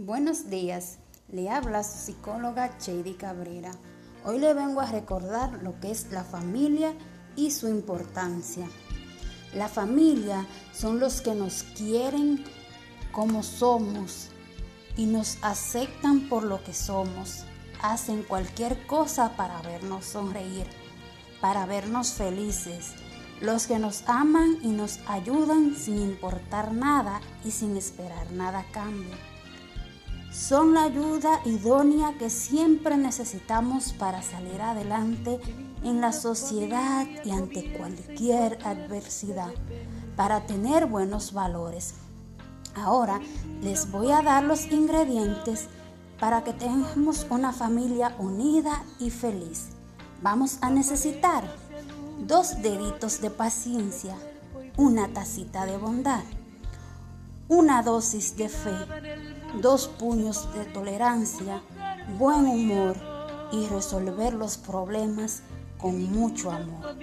Buenos días, le habla su psicóloga Chady Cabrera. Hoy le vengo a recordar lo que es la familia y su importancia. La familia son los que nos quieren como somos y nos aceptan por lo que somos. Hacen cualquier cosa para vernos sonreír, para vernos felices. Los que nos aman y nos ayudan sin importar nada y sin esperar nada a cambio son la ayuda idónea que siempre necesitamos para salir adelante en la sociedad y ante cualquier adversidad, para tener buenos valores. Ahora les voy a dar los ingredientes para que tengamos una familia unida y feliz. Vamos a necesitar dos deditos de paciencia, una tacita de bondad, una dosis de fe, dos puños de tolerancia, buen humor y resolver los problemas con mucho amor.